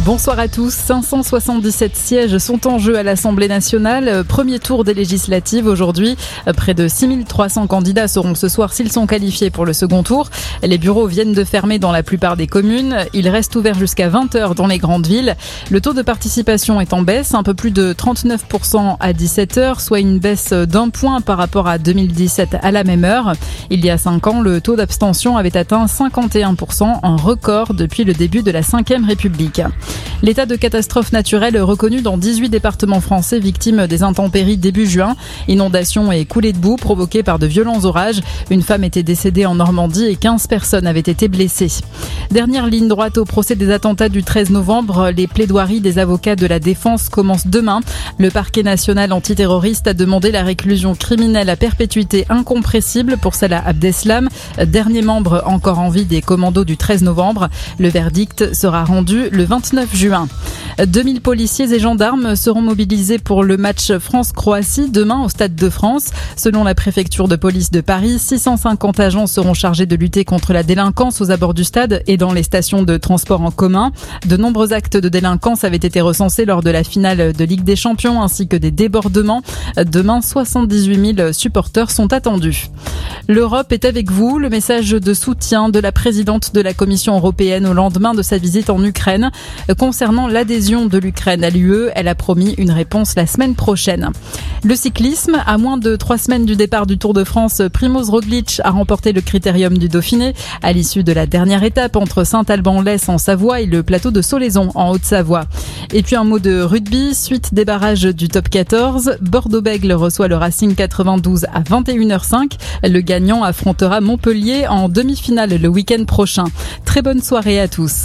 Bonsoir à tous. 577 sièges sont en jeu à l'Assemblée nationale. Premier tour des législatives aujourd'hui. Près de 6300 candidats seront ce soir s'ils sont qualifiés pour le second tour. Les bureaux viennent de fermer dans la plupart des communes. Ils restent ouverts jusqu'à 20h dans les grandes villes. Le taux de participation est en baisse, un peu plus de 39% à 17h, soit une baisse d'un point par rapport à 2017 à la même heure. Il y a 5 ans, le taux d'abstention avait atteint 51%, un record depuis le début de la Ve République. L'état de catastrophe naturelle reconnu dans 18 départements français victimes des intempéries début juin. Inondations et coulées de boue provoquées par de violents orages. Une femme était décédée en Normandie et 15 personnes avaient été blessées. Dernière ligne droite au procès des attentats du 13 novembre. Les plaidoiries des avocats de la défense commencent demain. Le parquet national antiterroriste a demandé la réclusion criminelle à perpétuité incompressible pour Salah Abdeslam, dernier membre encore en vie des commandos du 13 novembre. Le verdict sera rendu le 29 juin. 2000 policiers et gendarmes seront mobilisés pour le match France-Croatie demain au Stade de France. Selon la préfecture de police de Paris, 650 agents seront chargés de lutter contre la délinquance aux abords du stade et dans les stations de transport en commun. De nombreux actes de délinquance avaient été recensés lors de la finale de Ligue des Champions ainsi que des débordements. Demain, 78 000 supporters sont attendus. L'Europe est avec vous. Le message de soutien de la présidente de la Commission européenne au lendemain de sa visite en Ukraine. Concernant l'adhésion de l'Ukraine à l'UE, elle a promis une réponse la semaine prochaine. Le cyclisme, à moins de trois semaines du départ du Tour de France, Primoz Roglic a remporté le critérium du Dauphiné à l'issue de la dernière étape entre Saint-Alban-Lès en Savoie et le plateau de Solaison en Haute-Savoie. Et puis un mot de rugby, suite des barrages du top 14, Bordeaux-Bègle reçoit le Racing 92 à 21h05. Le gagnant affrontera Montpellier en demi-finale le week-end prochain. Très bonne soirée à tous.